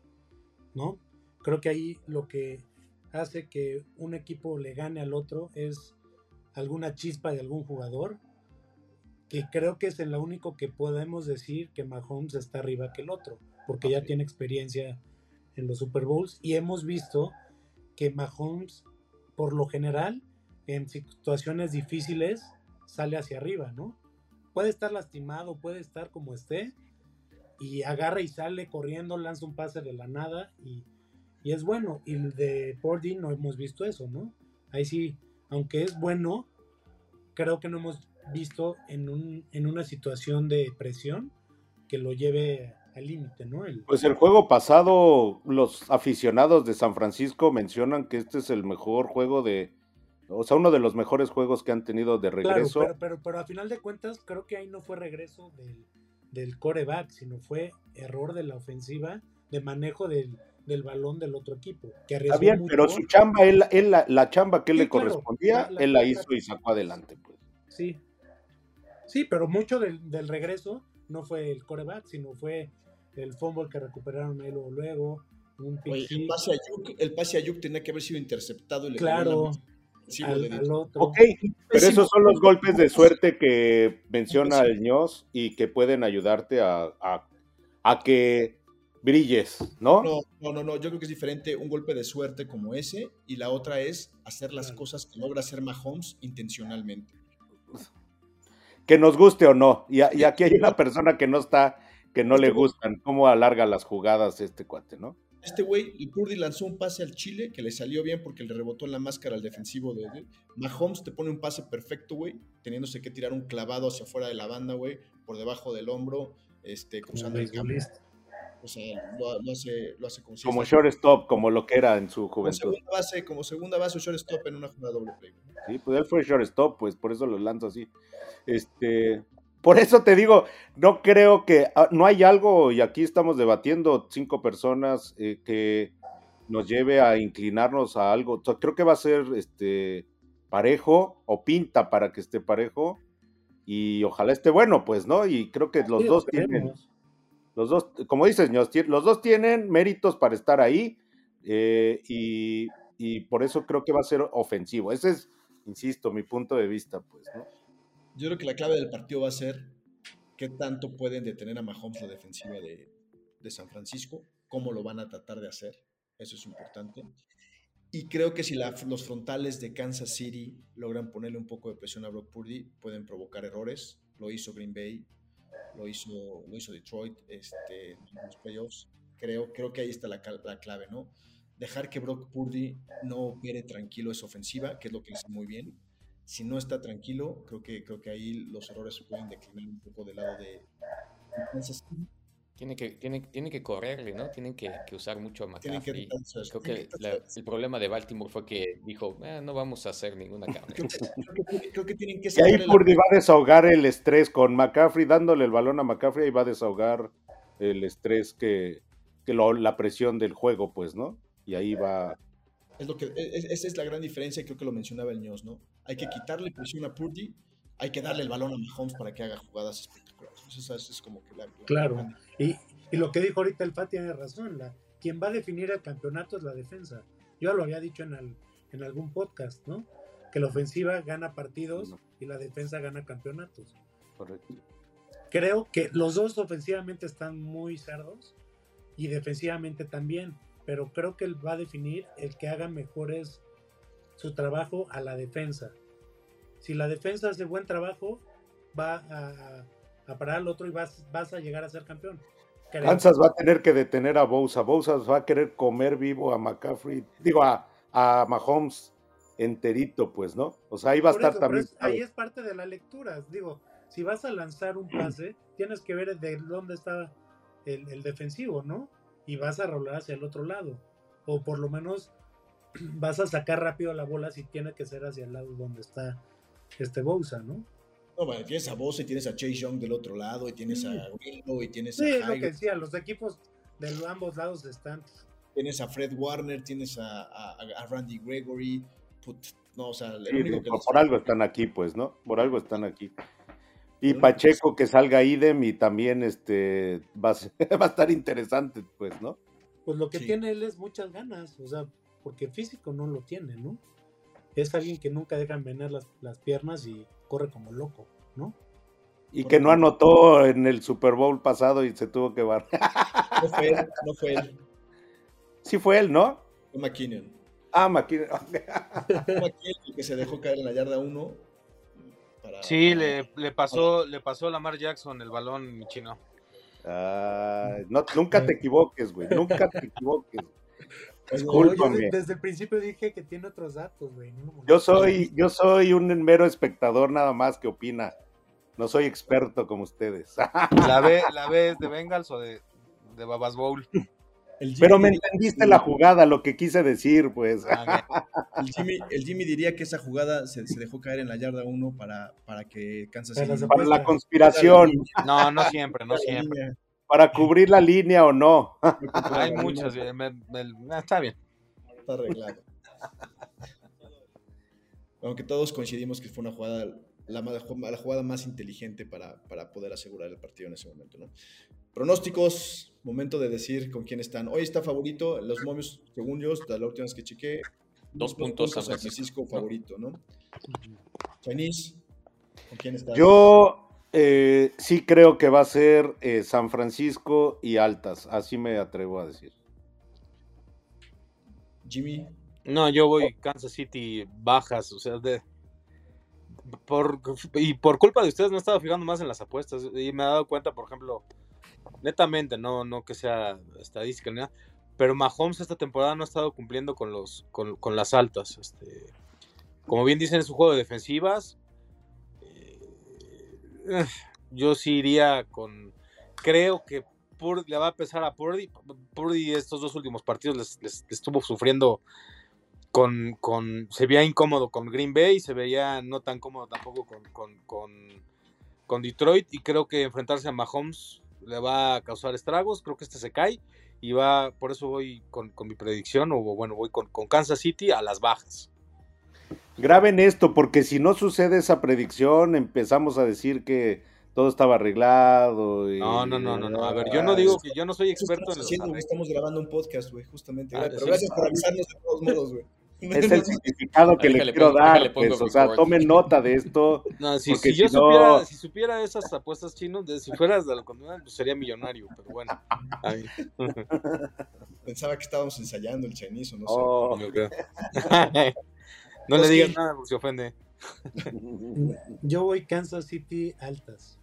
¿no? Creo que ahí lo que hace que un equipo le gane al otro es alguna chispa de algún jugador, que creo que es en lo único que podemos decir que Mahomes está arriba que el otro, porque ya tiene experiencia en los Super Bowls y hemos visto que Mahomes, por lo general, en situaciones difíciles, sale hacia arriba, ¿no? Puede estar lastimado, puede estar como esté, y agarra y sale corriendo, lanza un pase de la nada y, y es bueno. Y el de Purdy no hemos visto eso, ¿no? Ahí sí, aunque es bueno, creo que no hemos visto en, un, en una situación de presión que lo lleve al límite, ¿no? El, Pues el juego pasado, los aficionados de San Francisco mencionan que este es el mejor juego de, o sea, uno de los mejores juegos que han tenido de claro, regreso. pero, pero, pero a final de cuentas, creo que ahí no fue regreso del, del coreback, sino fue error de la ofensiva de manejo del, del balón del otro equipo. Que Está bien, mucho. pero su chamba, él, él la, la chamba que Sí, le claro, correspondía, la- él la hizo y sacó adelante, pues. Sí. Sí, pero mucho del, del regreso no fue el coreback, sino fue el fumble que recuperaron ahí luego, luego un Oye, el pase a Ayuk, el pase a Ayuk tenía que haber sido interceptado y le Claro, Sí, lo al, de- al otro. Ok, pero esos son los golpes de suerte que menciona el ños y que pueden ayudarte a, a- a que brilles, ¿no? No, no, no, no, yo creo que es diferente un golpe de suerte como ese y la otra es hacer las cosas que logra hacer Mahomes intencionalmente. Que nos guste o no. Y, aquí hay una persona que no está, que no le Este güey- gustan cómo alarga las jugadas este cuate, ¿no? Este güey, el Purdy lanzó un pase al Chile que le salió bien porque le rebotó en la máscara al defensivo de, de- Mahomes te pone un pase perfecto, güey, teniéndose que tirar un clavado hacia afuera de la banda, güey, por debajo del hombro, este, cruzando el campo. O sea, lo, lo hace, lo hace como si Como shortstop, como lo que era en su como juventud. segunda base, como segunda base o shortstop en una jugada doble play. Sí, pues él fue shortstop, pues por eso lo lanzo así. Este, por eso te digo, no creo que ah, no hay algo y aquí estamos debatiendo cinco personas eh, que nos lleve a inclinarnos a algo. O sea, creo que va a ser este parejo o pinta para que esté parejo y ojalá esté bueno, pues, ¿no? Y creo que los Sí, dos tienen. Los dos, como dices, los dos tienen méritos para estar ahí eh, y, y por eso creo que va a ser ofensivo. Ese es, insisto, mi punto de vista, pues, ¿no? Yo creo que la clave del partido va a ser qué tanto pueden detener a Mahomes la defensiva de, de San Francisco, cómo lo van a tratar de hacer, eso es importante. Y creo que si la- los frontales de Kansas City logran ponerle un poco de presión a Brock Purdy, pueden provocar errores. Lo hizo Green Bay, lo hizo, lo hizo Detroit este, en los playoffs. Creo, creo que ahí está la, la clave, ¿no? Dejar que Brock Purdy no opere tranquilo esa ofensiva, que es lo que hace muy bien si no está tranquilo, creo que, creo que ahí los errores pueden declinar un poco del lado de Kansas City. Tiene que, tiene, tiene que correrle, ¿no? Tienen que, que usar mucho a que McCaffrey. retarse- Creo que que la- el problema de Baltimore fue que dijo, "Eh, no vamos a hacer ninguna carne. Creo que, creo que- que tienen que Y ahí la- Purdy va a desahogar el estrés con McCaffrey, dándole el balón a McCaffrey y va a desahogar el estrés que, que lo- la presión del juego, pues, ¿no? Y ahí va. Es lo que, es- esa es la gran diferencia, y creo que lo mencionaba el News, ¿no? Hay que quitarle presión a Purdy, hay que darle el balón a Mahomes para que haga jugadas espectaculares. Esa es, es como que la, la- Claro. Y, y lo que dijo ahorita el Fat tiene razón. La, quien va a definir el campeonato es la defensa. Yo lo había dicho en, al- en algún podcast, ¿no? Que la ofensiva gana partidos No. y la defensa gana campeonatos. Correcto. Creo que los dos ofensivamente están muy cerdos y defensivamente también, pero creo que él va a definir el que haga mejores su trabajo a la defensa. Si la defensa hace buen trabajo, va a, a parar al otro y vas, vas a llegar a ser campeón. creo- Kansas va a tener que detener a Bosa. Bosa va a querer comer vivo a McCaffrey, digo, a, a Mahomes enterito, pues, ¿no? O sea, ahí va a estar eso, también. es- ahí es parte de la lectura. Digo, si vas a lanzar un pase, tienes que ver de dónde está el, el defensivo, ¿no? Y vas a rolar hacia el otro lado. O por lo menos vas a sacar rápido la bola si tiene que ser hacia el lado donde está este Bousa, ¿no? No, bueno, tienes a Bosa y tienes a Chase Young del otro lado, y tienes Sí. a Grillo, y tienes Sí, a es lo que decía, los equipos de ambos lados están. tienes a Fred Warner, tienes a, a- a Randy Gregory. put- no, o sea, el Sí, único que por, les- por algo están aquí, pues, ¿no? Por algo están aquí. Y Pacheco que salga idem y también este va a, ser- va a estar interesante, pues, ¿no? Pues lo que Sí. tiene él es muchas ganas, o sea, porque físico no lo tiene, ¿no? Es alguien que nunca deja envenenar las, las piernas y corre como loco, ¿no? Y que no anotó en el Super Bowl pasado y se tuvo que bar. No fue él, no fue él, Sí fue él, ¿no? fue McKinnon. Ah, McKinnon. Fue McKinnon el que se dejó caer en la yarda 1. Para, Sí, le, le pasó, le pasó a Lamar Jackson el balón, chino. Ah, no, nunca te equivoques, güey. Nunca te equivoques. Discúlpame. de- desde el principio dije que tiene otros datos, güey. no Yo soy, yo soy un mero espectador nada más que opina. No soy experto como ustedes. ¿La B, la B es de Bengals o de, de Babas Bowl? el Jimmy Pero me diría- entendiste la jugada, lo que quise decir, pues. Ah, El Jimmy, el Jimmy diría que esa jugada se, se dejó caer en la yarda 1 para, para que Kansas Para City la Para la conspiración, No, no siempre, no siempre. Para cubrir la línea o no. Hay muchas. me- me- está bien. Está arreglado. Aunque todos coincidimos que fue una jugada, la, jugada más inteligente para, para poder asegurar el partido en ese momento, ¿no? Pronósticos, momento de decir con quién están. Hoy está favorito, los momios, según yo, la última vez que chequé, Dos puntos San San Francisco. Francisco favorito, ¿no? Chinese, ¿con quién está? Yo eh, sí creo que va a ser eh, San Francisco y altas, así me atrevo a decir. Jimmy, No, yo voy Kansas City bajas, o sea, de por y por culpa de ustedes me he estado fijando más en las apuestas y me he dado cuenta, por ejemplo, netamente, no no que sea estadística ni nada, pero Mahomes esta temporada no ha estado cumpliendo con los con, con las altas, este como bien dicen es un juego de defensivas. Eh, yo sí iría con creo que le va a pesar a Purdy. Purdy estos dos últimos partidos les, les- les estuvo sufriendo con, con- se veía incómodo con Green Bay, se veía no tan cómodo tampoco con, con, con- Detroit y creo que enfrentarse a Mahomes le va a causar estragos, creo que este se cae y va, por eso voy con, mi predicción, o bueno, voy con Kansas City a las bajas. Graben esto, porque si no sucede esa predicción, empezamos a decir que todo estaba arreglado. y- No, no, no, no, no, a ver, yo no digo que yo no soy experto estamos en haciendo, estamos grabando un podcast, güey, justamente. Ah, Pero sí. gracias por avisarnos de todos modos, güey. Es el significado que le quiero pongo- dar. pues, o sea, tomen nota de esto. No, si, Porque si yo no- supiera, si supiera esas apuestas chinos, de, si fueras de la comunidad, pues sería millonario, pero bueno. Ay, Pensaba que estábamos ensayando el Chinese o no sé. Oh. yo creo. no le digas nada porque se ofende. Yo voy Kansas City altas.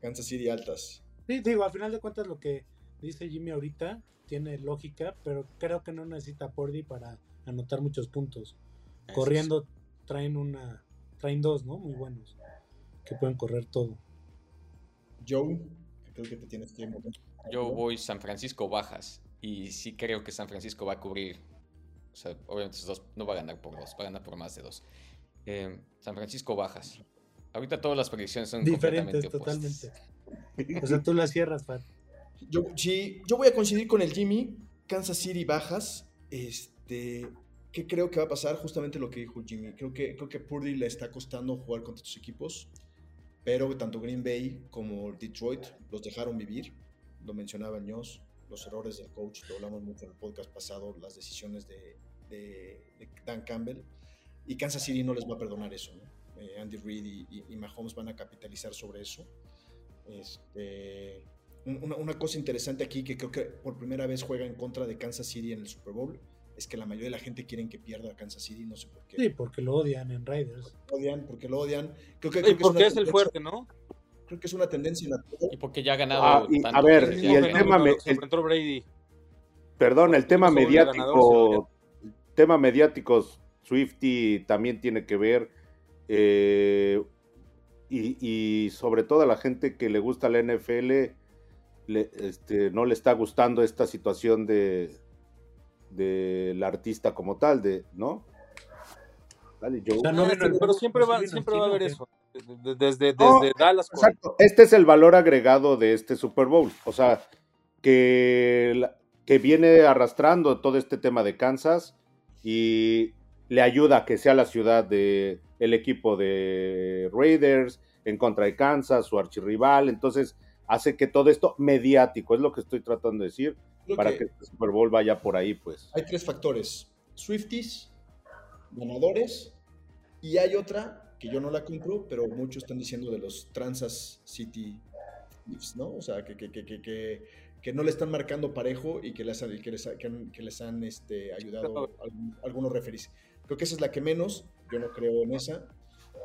Kansas City altas. Sí, digo, al final de cuentas lo que dice Jimmy ahorita tiene lógica, pero creo que no necesita Pordy para anotar muchos puntos. Corriendo traen una, traen dos, ¿no? Muy buenos, que pueden correr todo. Joe, que creo que te tienes que mover. Yo voy San Francisco bajas y sí creo que San Francisco va a cubrir. O sea, obviamente esos dos no va a ganar por dos, va a ganar por más de dos. Eh, San Francisco bajas. Ahorita todas las predicciones son Diferentes completamente opuestas. totalmente. O sea, tú la cierras, Fat. Yo, sí, yo voy a coincidir con el Jimmy. Kansas City bajas. Este, ¿Qué creo que va a pasar? Justamente lo que dijo Jimmy. Creo que, creo que Purdy le está costando jugar contra estos equipos. Pero tanto Green Bay como Detroit los dejaron vivir. Lo mencionaba Ños. Los errores del coach, lo hablamos mucho en el podcast pasado. Las decisiones de, de- de Dan Campbell. Y Kansas City no les va a perdonar eso. ¿no? Eh, Andy Reid y, y- y Mahomes van a capitalizar sobre eso. Este, un- una, una cosa interesante aquí que creo que por primera vez juega en contra de Kansas City en el Super Bowl es que la mayoría de la gente quieren que pierda a Kansas City, no sé por qué. Sí, porque lo odian en Raiders. Lo odian, porque lo odian. Creo que, creo que porque una es el fuerte, ¿no? Creo que es una tendencia natural. Y porque ya ha ganado. Ah, y, tanto a ver, que y el tema, me- el- Brady. perdón, el tema mediático, tema mediático, Swifty también tiene que ver, eh, y, y sobre todo a la gente que le gusta la NFL, le- este, no le está gustando esta situación de del artista como tal, de, ¿no? Dale, Joe. O sea, no ves Bueno, que pero siempre va, siempre va a haber eso. De- de- Desde, Dallas. Exacto. Este es el valor agregado de este Super Bowl. O sea, que, que viene arrastrando todo este tema de Kansas y le ayuda a que sea la ciudad de el equipo de Raiders en contra de Kansas, su archirrival. Entonces, hace que todo esto mediático, es lo que estoy tratando de decir, Creo para que que este Super Bowl vaya por ahí, pues. hay tres factores. Swifties, ganadores, y hay otra que yo no la compro, pero muchos están diciendo de los Transas City Chiefs, ¿no? O sea, que, que, que, que, no le están marcando parejo y que les, que les, que les han este, ayudado algunos referees. Creo que esa es la que menos, yo no creo en esa.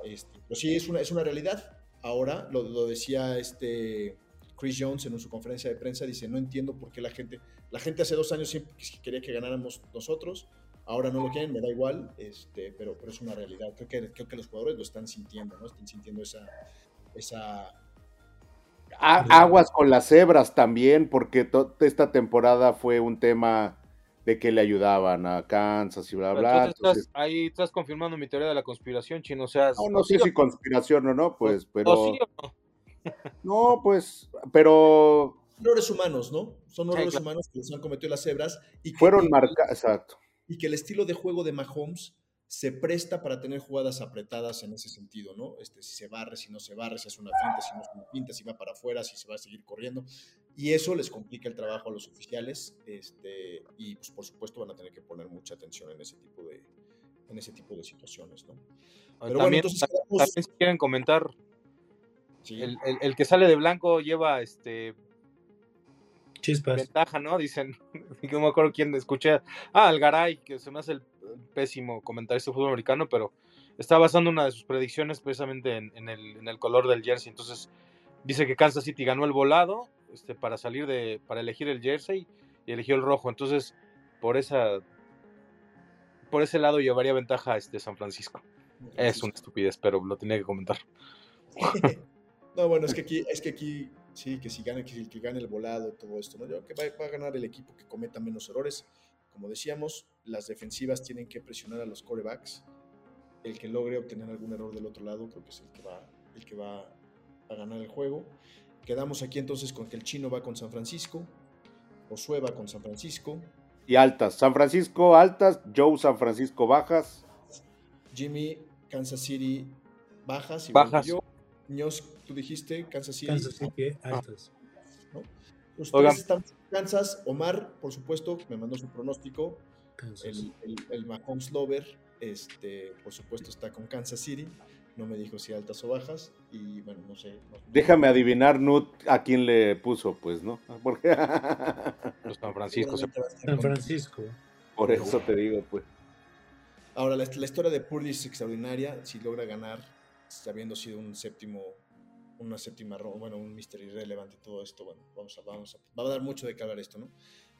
Este, pero sí, es una, es una realidad. Ahora, lo, lo decía este Chris Jones en su conferencia de prensa, dice, no entiendo por qué la gente, la gente hace dos años siempre quería que ganáramos nosotros, ahora no lo quieren, me da igual, este, pero, pero es una realidad. Creo que, creo que los jugadores lo están sintiendo, ¿no? Están sintiendo esa, esa A- aguas con las cebras también, porque to- esta temporada fue un tema de que le ayudaban a Kansas y bla, bla. entonces entonces- estás, ahí estás confirmando mi teoría de la conspiración, chino. O sea, No, no sé sí si conspiración o no, pues, o- pero. o sí o no. No, pues, pero errores humanos, ¿no? Son Sí, errores claro. humanos que los han cometido las cebras y que, fueron marcados. Exacto. Y que el estilo de juego de Mahomes se presta para tener jugadas apretadas en ese sentido, ¿no? Este, si se barre, si no se barre, si es una finta, si no es una finta, si va para afuera, si se va a seguir corriendo. Y eso les complica el trabajo a los oficiales este, y pues, por supuesto van a tener que poner mucha atención en ese tipo de, en ese tipo de situaciones, ¿no? Pero bueno, también, entonces también si quieren comentar, sí. el, el- el que sale de blanco lleva este Chispas. ventaja, ¿no? Dicen, no me acuerdo quién escuché. Ah, Algaray, que se me hace el pésimo comentarista de fútbol americano, pero está basando una de sus predicciones precisamente en, en el, en el color del jersey. Entonces, dice que Kansas City ganó el volado este, para salir de, para elegir el jersey y eligió el rojo. Entonces, por esa, por ese lado llevaría ventaja este San Francisco. Es una estupidez, pero lo tenía que comentar. No, bueno, es que aquí, es que aquí, sí, que si gana, que el que gane el volado, todo esto, ¿no? Yo creo que va, va a ganar el equipo que cometa menos errores. Como decíamos, las defensivas tienen que presionar a los corebacks. El que logre obtener algún error del otro lado, creo que es el que va, el que va a ganar el juego. Quedamos aquí entonces con que el chino va con San Francisco, Josué va con San Francisco, Y altas. San Francisco altas, Joe San Francisco bajas. Jimmy, Kansas City, bajas. igual que Bajas. Yo, Ños, tú dijiste Kansas City. Kansas City, altas. ¿no? Los Oigan. tres están en Kansas. Omar, por supuesto, me mandó su pronóstico. Kansas. El, el, el Mahomes Lover, este, por supuesto, está con Kansas City. No me dijo si altas o bajas. Y bueno, no sé. no- Déjame adivinar, Nut, a quién le puso, pues, ¿no? Porque Los San Francisco se San Francisco. por eso te digo, pues. Ahora, la, la historia de Purdy es extraordinaria. Si logra ganar, habiendo sido un séptimo, una séptima ronda, bueno, un Mister irrelevante y todo esto, bueno, vamos a, vamos a, va a dar mucho de qué hablar esto, ¿no?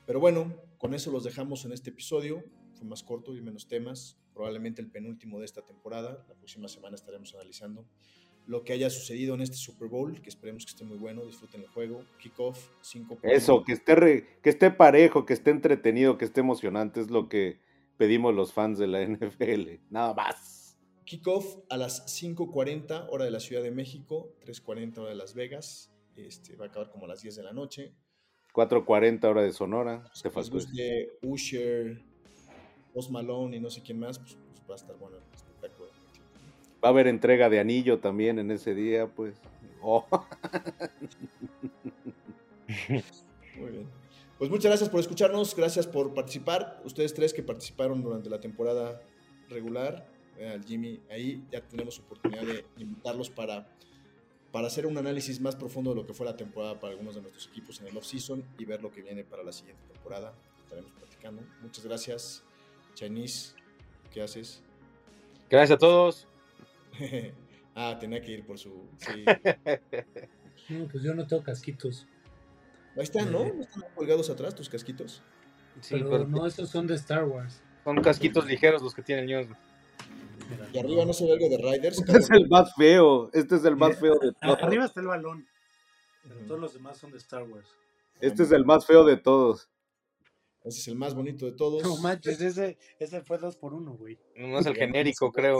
Pero bueno, con eso los dejamos en este episodio. Fue más corto y menos temas. Probablemente el penúltimo de esta temporada. La próxima semana estaremos analizando lo que haya sucedido en este Super Bowl, que esperemos que esté muy bueno. Disfruten el juego. Kickoff 5 Eso, que esté, re- que esté parejo, que esté entretenido, que esté emocionante, es lo que pedimos los fans de la NFL. Nada más. Kickoff a las 5.40 hora de la Ciudad de México, 3.40 hora de Las Vegas. Este, va a acabar como a las 10 de la noche. 4.40 hora de Sonora. Eso. guste Usher, Post Malone y no sé quién más, pues, pues va a estar bueno el espectáculo. Va a haber entrega de anillo también en ese día, pues. Oh. Muy bien. Pues muchas gracias por escucharnos, gracias por participar. Ustedes tres que participaron durante la temporada regular, al Jimmy, ahí ya tenemos oportunidad de invitarlos para, para hacer un análisis más profundo de lo que fue la temporada para algunos de nuestros equipos en el off-season y ver lo que viene para la siguiente temporada. Estaremos platicando. Muchas gracias. Chinese, ¿qué haces? Gracias a todos. ah, tenía que ir por su... Sí. No, pues yo no tengo casquitos. Ahí están, ¿no? Eh. ¿No están colgados atrás tus casquitos? Sí, pero, pero no, esos son de Star Wars. son casquitos ligeros los que tiene el News. Y arriba no se ve algo de Riders. Este es el más feo. Este es el más feo de todos. Arriba está el balón. Pero todos los demás son de Star Wars. Este es el más feo de todos. Ese es el más bonito de todos. No manches, ese, ese fue dos por uno, güey. No es el genérico, creo.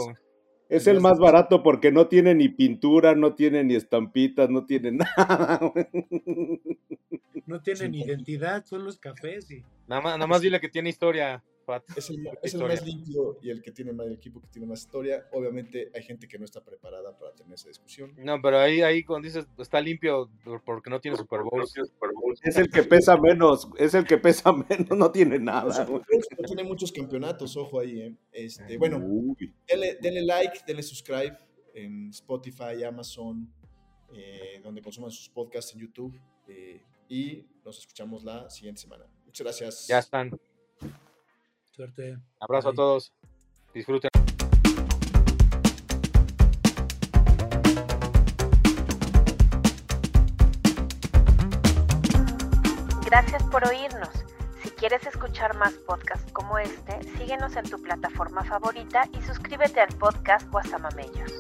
Es el más barato porque no tiene ni pintura, no tiene ni estampitas, no tiene nada. güey. No tienen Sí, identidad, son los cafés y. Nada más, nada más dile que tiene historia, Pat. Es el, es el Historia. más limpio y el que tiene más el equipo que tiene más historia. Obviamente hay gente que no está preparada para tener esa discusión. No, pero ahí, ahí cuando dices está limpio por- porque no tiene Super Bowl. Es el que pesa menos, es el que pesa menos, no tiene nada. No tiene muchos campeonatos, ojo ahí. ¿eh? Este, bueno, denle, denle like, denle subscribe en Spotify, Amazon, eh, donde consuman sus podcasts en YouTube. eh, y nos escuchamos la siguiente semana. Muchas gracias. Ya están. Suerte. Abrazo a todos. Disfruten. Gracias por oírnos. Si quieres escuchar más podcasts como este, síguenos en tu plataforma favorita y suscríbete al podcast Guasamamellos.